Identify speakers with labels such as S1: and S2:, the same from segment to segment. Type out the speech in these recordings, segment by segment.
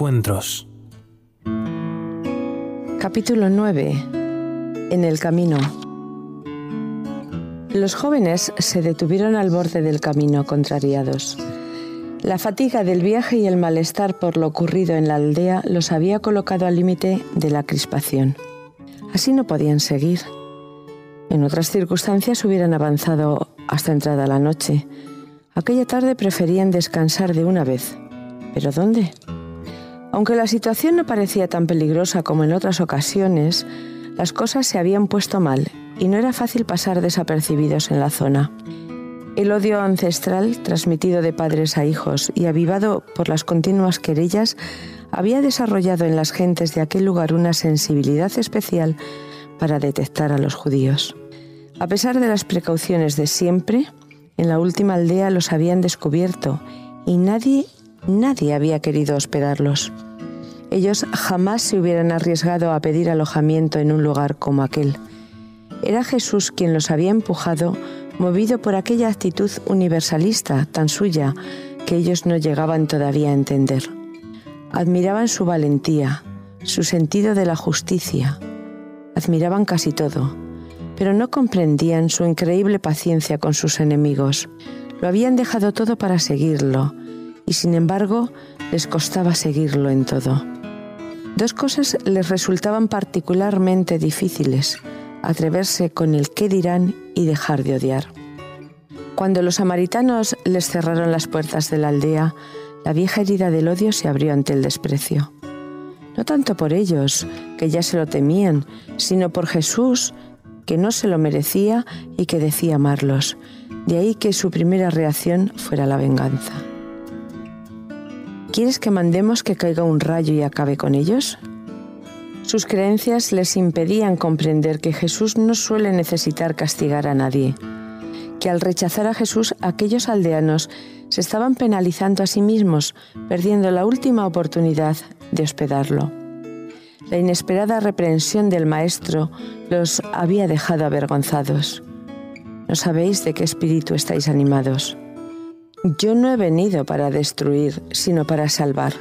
S1: encuentros.
S2: Capítulo 9. En el camino. Los jóvenes se detuvieron al borde del camino contrariados. La fatiga del viaje y el malestar por lo ocurrido en la aldea los había colocado al límite de la crispación. Así no podían seguir. En otras circunstancias hubieran avanzado hasta entrada la noche. Aquella tarde preferían descansar de una vez. ¿Pero dónde? Aunque la situación no parecía tan peligrosa como en otras ocasiones, las cosas se habían puesto mal y no era fácil pasar desapercibidos en la zona. El odio ancestral, transmitido de padres a hijos y avivado por las continuas querellas, había desarrollado en las gentes de aquel lugar una sensibilidad especial para detectar a los judíos. A pesar de las precauciones de siempre, en la última aldea los habían descubierto y nadie, nadie había querido hospedarlos. Ellos jamás se hubieran arriesgado a pedir alojamiento en un lugar como aquel. Era Jesús quien los había empujado, movido por aquella actitud universalista tan suya que ellos no llegaban todavía a entender. Admiraban su valentía, su sentido de la justicia, admiraban casi todo, pero no comprendían su increíble paciencia con sus enemigos. Lo habían dejado todo para seguirlo, y sin embargo les costaba seguirlo en todo. Dos cosas les resultaban particularmente difíciles, atreverse con el qué dirán y dejar de odiar. Cuando los samaritanos les cerraron las puertas de la aldea, la vieja herida del odio se abrió ante el desprecio. No tanto por ellos, que ya se lo temían, sino por Jesús, que no se lo merecía y que decía amarlos. De ahí que su primera reacción fuera la venganza. ¿Quieres que mandemos que caiga un rayo y acabe con ellos? Sus creencias les impedían comprender que Jesús no suele necesitar castigar a nadie, que al rechazar a Jesús aquellos aldeanos se estaban penalizando a sí mismos, perdiendo la última oportunidad de hospedarlo. La inesperada reprensión del Maestro los había dejado avergonzados. No sabéis de qué espíritu estáis animados. Yo no he venido para destruir, sino para salvar.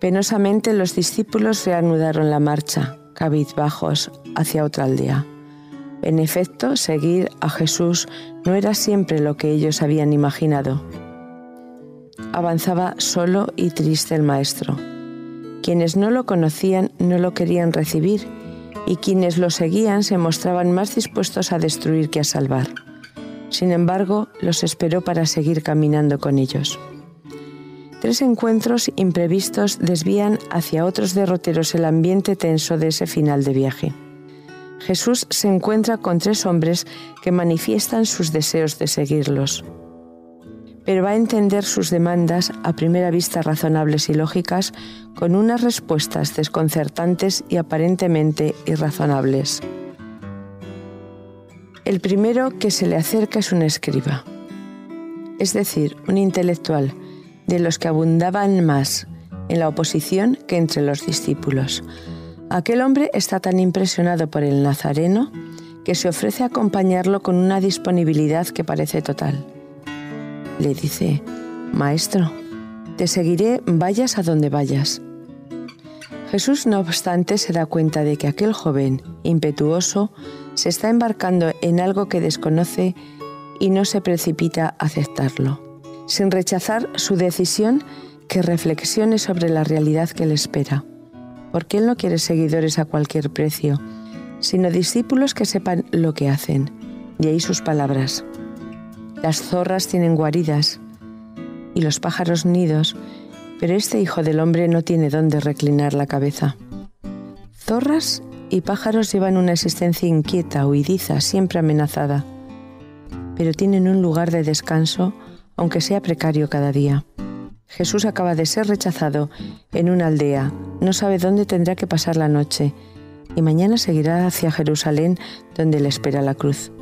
S2: Penosamente los discípulos reanudaron la marcha, cabizbajos, hacia otra aldea. En efecto, seguir a Jesús no era siempre lo que ellos habían imaginado. Avanzaba solo y triste el Maestro. Quienes no lo conocían no lo querían recibir y quienes lo seguían se mostraban más dispuestos a destruir que a salvar. Sin embargo, los esperó para seguir caminando con ellos. Tres encuentros imprevistos desvían hacia otros derroteros el ambiente tenso de ese final de viaje. Jesús se encuentra con tres hombres que manifiestan sus deseos de seguirlos, pero va a entender sus demandas a primera vista razonables y lógicas con unas respuestas desconcertantes y aparentemente irrazonables. El primero que se le acerca es un escriba, es decir, un intelectual, de los que abundaban más en la oposición que entre los discípulos. Aquel hombre está tan impresionado por el Nazareno que se ofrece a acompañarlo con una disponibilidad que parece total. Le dice, Maestro, te seguiré vayas a donde vayas. Jesús, no obstante, se da cuenta de que aquel joven, impetuoso, se está embarcando en algo que desconoce y no se precipita a aceptarlo sin rechazar su decisión, que reflexione sobre la realidad que le espera. Porque Él no quiere seguidores a cualquier precio, sino discípulos que sepan lo que hacen. De ahí sus palabras. Las zorras tienen guaridas y los pájaros nidos, pero este Hijo del Hombre no tiene dónde reclinar la cabeza. Zorras y pájaros llevan una existencia inquieta, huidiza, siempre amenazada, pero tienen un lugar de descanso aunque sea precario cada día. Jesús acaba de ser rechazado en una aldea, no sabe dónde tendrá que pasar la noche y mañana seguirá hacia Jerusalén donde le espera la cruz.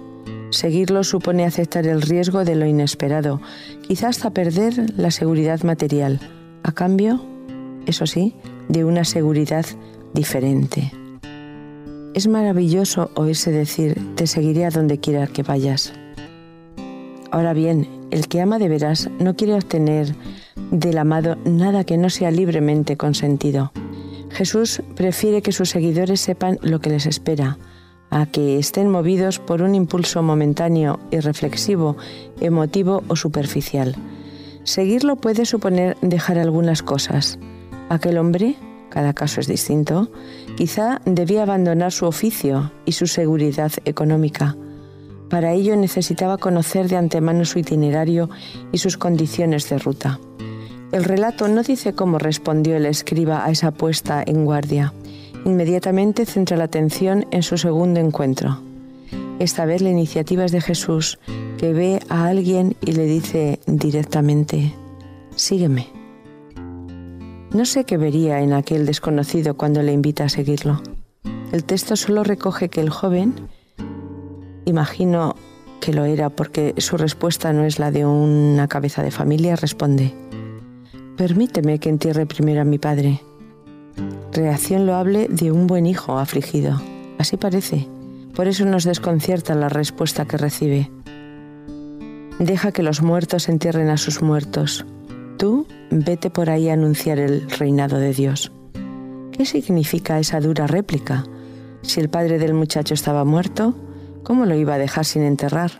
S2: Seguirlo supone aceptar el riesgo de lo inesperado, quizás hasta perder la seguridad material, a cambio, eso sí, de una seguridad diferente. Es maravilloso oírse decir, te seguiré a donde quiera que vayas. Ahora bien, el que ama de veras no quiere obtener del amado nada que no sea libremente consentido. Jesús prefiere que sus seguidores sepan lo que les espera, a que estén movidos por un impulso momentáneo, irreflexivo, emotivo o superficial. Seguirlo puede suponer dejar algunas cosas. Aquel hombre, cada caso es distinto, quizá debía abandonar su oficio y su seguridad económica. Para ello necesitaba conocer de antemano su itinerario y sus condiciones de ruta. El relato no dice cómo respondió el escriba a esa puesta en guardia. Inmediatamente centra la atención en su segundo encuentro. Esta vez la iniciativa es de Jesús, que ve a alguien y le dice directamente, sígueme. No sé qué vería en aquel desconocido cuando le invita a seguirlo. El texto solo recoge que el joven, imagino que lo era porque su respuesta no es la de una cabeza de familia, responde, Permíteme que entierre primero a mi padre. Reacción loable de un buen hijo afligido. Así parece. Por eso nos desconcierta la respuesta que recibe. Deja que los muertos entierren a sus muertos. Vete por ahí a anunciar el reinado de Dios. ¿Qué significa esa dura réplica? Si el padre del muchacho estaba muerto, ¿cómo lo iba a dejar sin enterrar?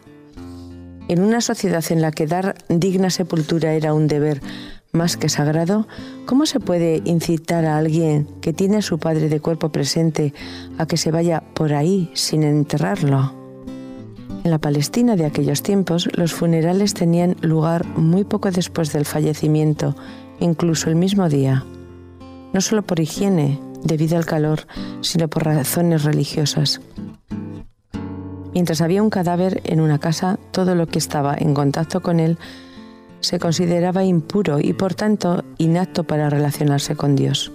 S2: En una sociedad en la que dar digna sepultura era un deber más que sagrado, ¿cómo se puede incitar a alguien que tiene a su padre de cuerpo presente a que se vaya por ahí sin enterrarlo? En la Palestina de aquellos tiempos, los funerales tenían lugar muy poco después del fallecimiento, incluso el mismo día. No solo por higiene, debido al calor, sino por razones religiosas. Mientras había un cadáver en una casa, todo lo que estaba en contacto con él se consideraba impuro y por tanto inapto para relacionarse con Dios.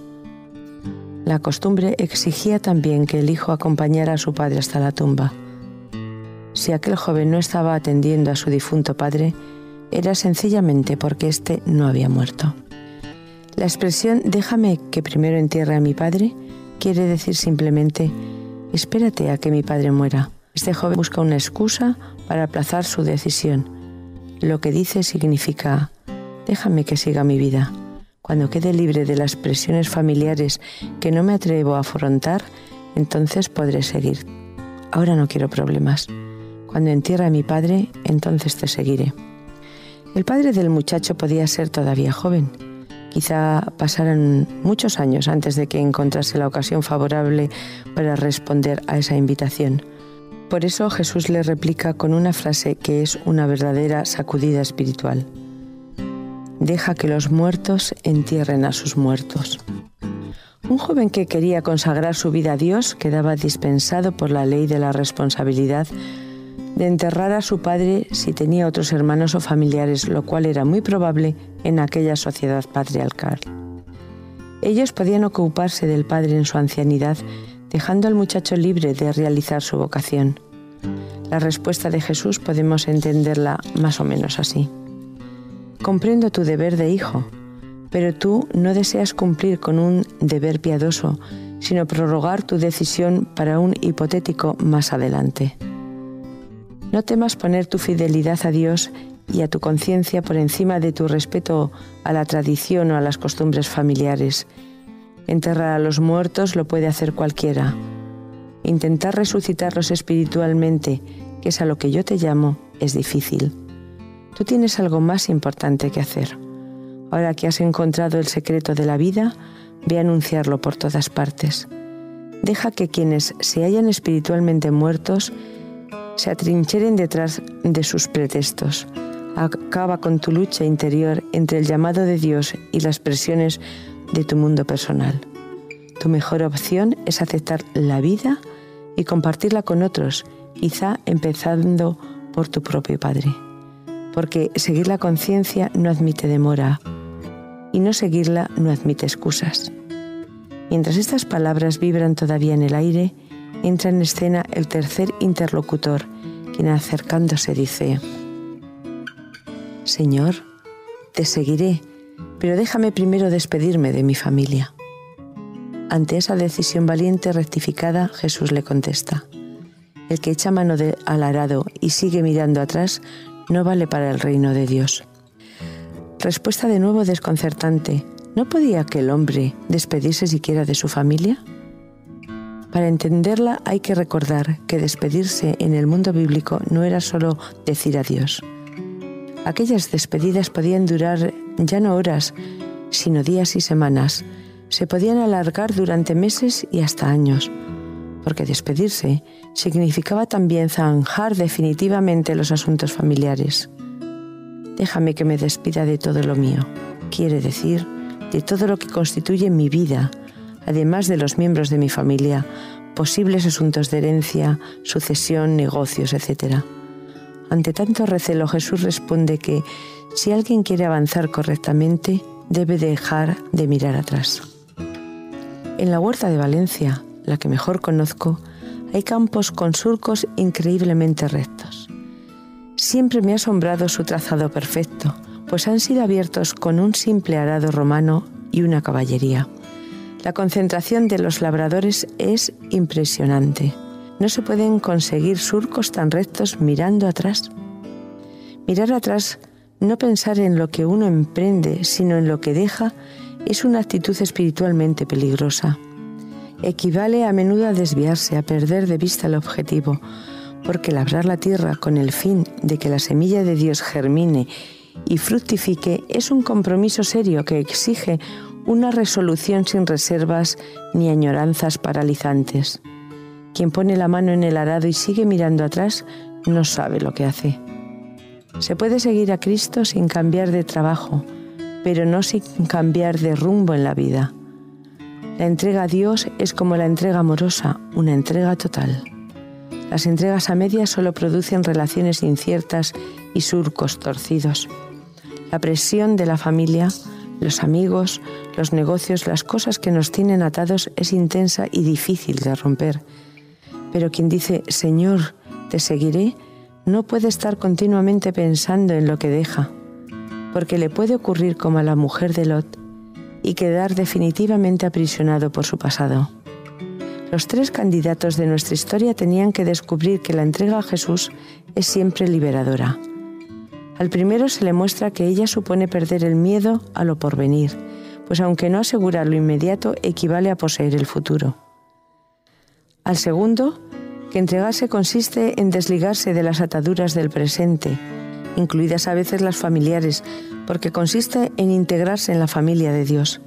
S2: La costumbre exigía también que el hijo acompañara a su padre hasta la tumba. Si aquel joven no estaba atendiendo a su difunto padre, era sencillamente porque éste no había muerto. La expresión déjame que primero entierre a mi padre quiere decir simplemente espérate a que mi padre muera. Este joven busca una excusa para aplazar su decisión lo que dice significa, déjame que siga mi vida. Cuando quede libre de las presiones familiares que no me atrevo a afrontar, entonces podré seguir. Ahora no quiero problemas. Cuando entierre a mi padre, entonces te seguiré. El padre del muchacho podía ser todavía joven. Quizá pasaran muchos años antes de que encontrase la ocasión favorable para responder a esa invitación. Por eso Jesús le replica con una frase que es una verdadera sacudida espiritual. Deja que los muertos entierren a sus muertos. Un joven que quería consagrar su vida a Dios quedaba dispensado por la ley de la responsabilidad de enterrar a su padre si tenía otros hermanos o familiares, lo cual era muy probable en aquella sociedad patriarcal. Ellos podían ocuparse del padre en su ancianidad dejando al muchacho libre de realizar su vocación. La respuesta de Jesús podemos entenderla más o menos así. Comprendo tu deber de hijo, pero tú no deseas cumplir con un deber piadoso, sino prorrogar tu decisión para un hipotético más adelante. No temas poner tu fidelidad a Dios y a tu conciencia por encima de tu respeto a la tradición o a las costumbres familiares, Enterrar a los muertos lo puede hacer cualquiera. Intentar resucitarlos espiritualmente, que es a lo que yo te llamo, es difícil. Tú tienes algo más importante que hacer. Ahora que has encontrado el secreto de la vida, ve a anunciarlo por todas partes. Deja que quienes se hallan espiritualmente muertos se atrincheren detrás de sus pretextos. Acaba con tu lucha interior entre el llamado de Dios y las presiones de tu mundo personal. Tu mejor opción es aceptar la vida y compartirla con otros, quizá empezando por tu propio Padre. Porque seguir la conciencia no admite demora y no seguirla no admite excusas. Mientras estas palabras vibran todavía en el aire, entra en escena el tercer interlocutor, quien acercándose dice, Señor, te seguiré pero déjame primero despedirme de mi familia. Ante esa decisión valiente rectificada, Jesús le contesta, el que echa mano al arado y sigue mirando atrás no vale para el reino de Dios. Respuesta de nuevo desconcertante. ¿No podía aquel hombre despedirse siquiera de su familia? Para entenderla hay que recordar que despedirse en el mundo bíblico no era solo decir adiós. Aquellas despedidas podían durar ya no horas, sino días y semanas. Se podían alargar durante meses y hasta años, porque despedirse significaba también zanjar definitivamente los asuntos familiares. Déjame que me despida de todo lo mío, quiere decir, de todo lo que constituye mi vida, además de los miembros de mi familia, posibles asuntos de herencia, sucesión, negocios, etc. Ante tanto recelo, Jesús responde que si alguien quiere avanzar correctamente, debe dejar de mirar atrás. En la huerta de Valencia, la que mejor conozco, hay campos con surcos increíblemente rectos. Siempre me ha asombrado su trazado perfecto, pues han sido abiertos con un simple arado romano y una caballería. La concentración de los labradores es impresionante. No se pueden conseguir surcos tan rectos mirando atrás. Mirar atrás, no pensar en lo que uno emprende, sino en lo que deja, es una actitud espiritualmente peligrosa. Equivale a menudo a desviarse, a perder de vista el objetivo, porque labrar la tierra con el fin de que la semilla de Dios germine y fructifique es un compromiso serio que exige una resolución sin reservas ni añoranzas paralizantes. Quien pone la mano en el arado y sigue mirando atrás no sabe lo que hace. Se puede seguir a Cristo sin cambiar de trabajo, pero no sin cambiar de rumbo en la vida. La entrega a Dios es como la entrega amorosa, una entrega total. Las entregas a medias solo producen relaciones inciertas y surcos torcidos. La presión de la familia los amigos, los negocios, las cosas que nos tienen atados es intensa y difícil de romper. Pero quien dice, Señor, te seguiré, no puede estar continuamente pensando en lo que deja, porque le puede ocurrir como a la mujer de Lot y quedar definitivamente aprisionado por su pasado. Los tres candidatos de nuestra historia tenían que descubrir que la entrega a Jesús es siempre liberadora al primero se le muestra que ella supone perder el miedo a lo porvenir, pues aunque no asegura lo inmediato, equivale a poseer el futuro. Al segundo, que entregarse consiste en desligarse de las ataduras del presente, incluidas a veces las familiares, porque consiste en integrarse en la familia de Dios.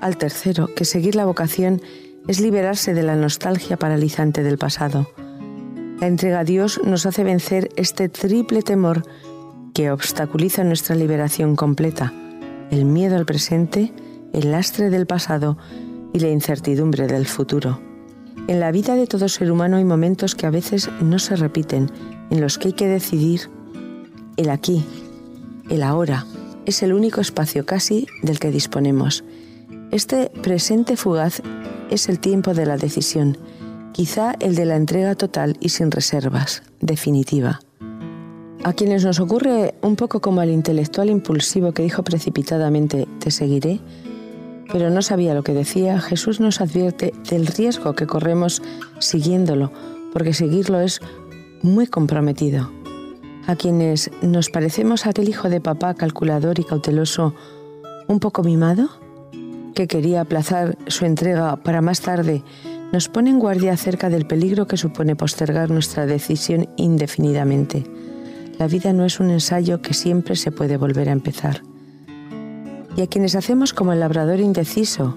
S2: Al tercero, que seguir la vocación es liberarse de la nostalgia paralizante del pasado, la entrega a Dios nos hace vencer este triple temor que obstaculiza nuestra liberación completa, el miedo al presente, el lastre del pasado y la incertidumbre del futuro. En la vida de todo ser humano hay momentos que a veces no se repiten, en los que hay que decidir el aquí, el ahora. Es el único espacio casi del que disponemos. Este presente fugaz es el tiempo de la decisión, quizá el de la entrega total y sin reservas, definitiva. A quienes nos ocurre un poco como al intelectual impulsivo que dijo precipitadamente, te seguiré, pero no sabía lo que decía, Jesús nos advierte del riesgo que corremos siguiéndolo, porque seguirlo es muy comprometido. A quienes nos parecemos a aquel hijo de papá calculador y cauteloso, un poco mimado, que quería aplazar su entrega para más tarde nos pone en guardia acerca del peligro que supone postergar nuestra decisión indefinidamente. La vida no es un ensayo que siempre se puede volver a empezar. Y a quienes hacemos como el labrador indeciso,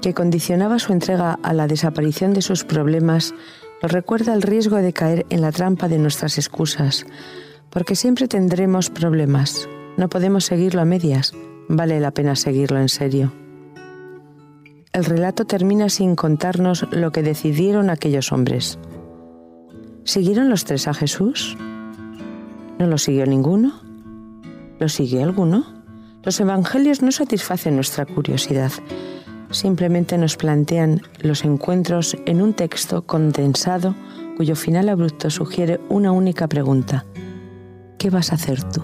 S2: que condicionaba su entrega a la desaparición de sus problemas, nos recuerda el riesgo de caer en la trampa de nuestras excusas, porque siempre tendremos problemas. No podemos seguirlo a medias, vale la pena seguirlo en serio. El relato termina sin contarnos lo que decidieron aquellos hombres. ¿Siguieron los tres a Jesús? ¿No lo siguió ninguno? ¿Lo siguió alguno? Los evangelios no satisfacen nuestra curiosidad, simplemente nos plantean los encuentros en un texto condensado cuyo final abrupto sugiere una única pregunta. ¿Qué vas a hacer tú?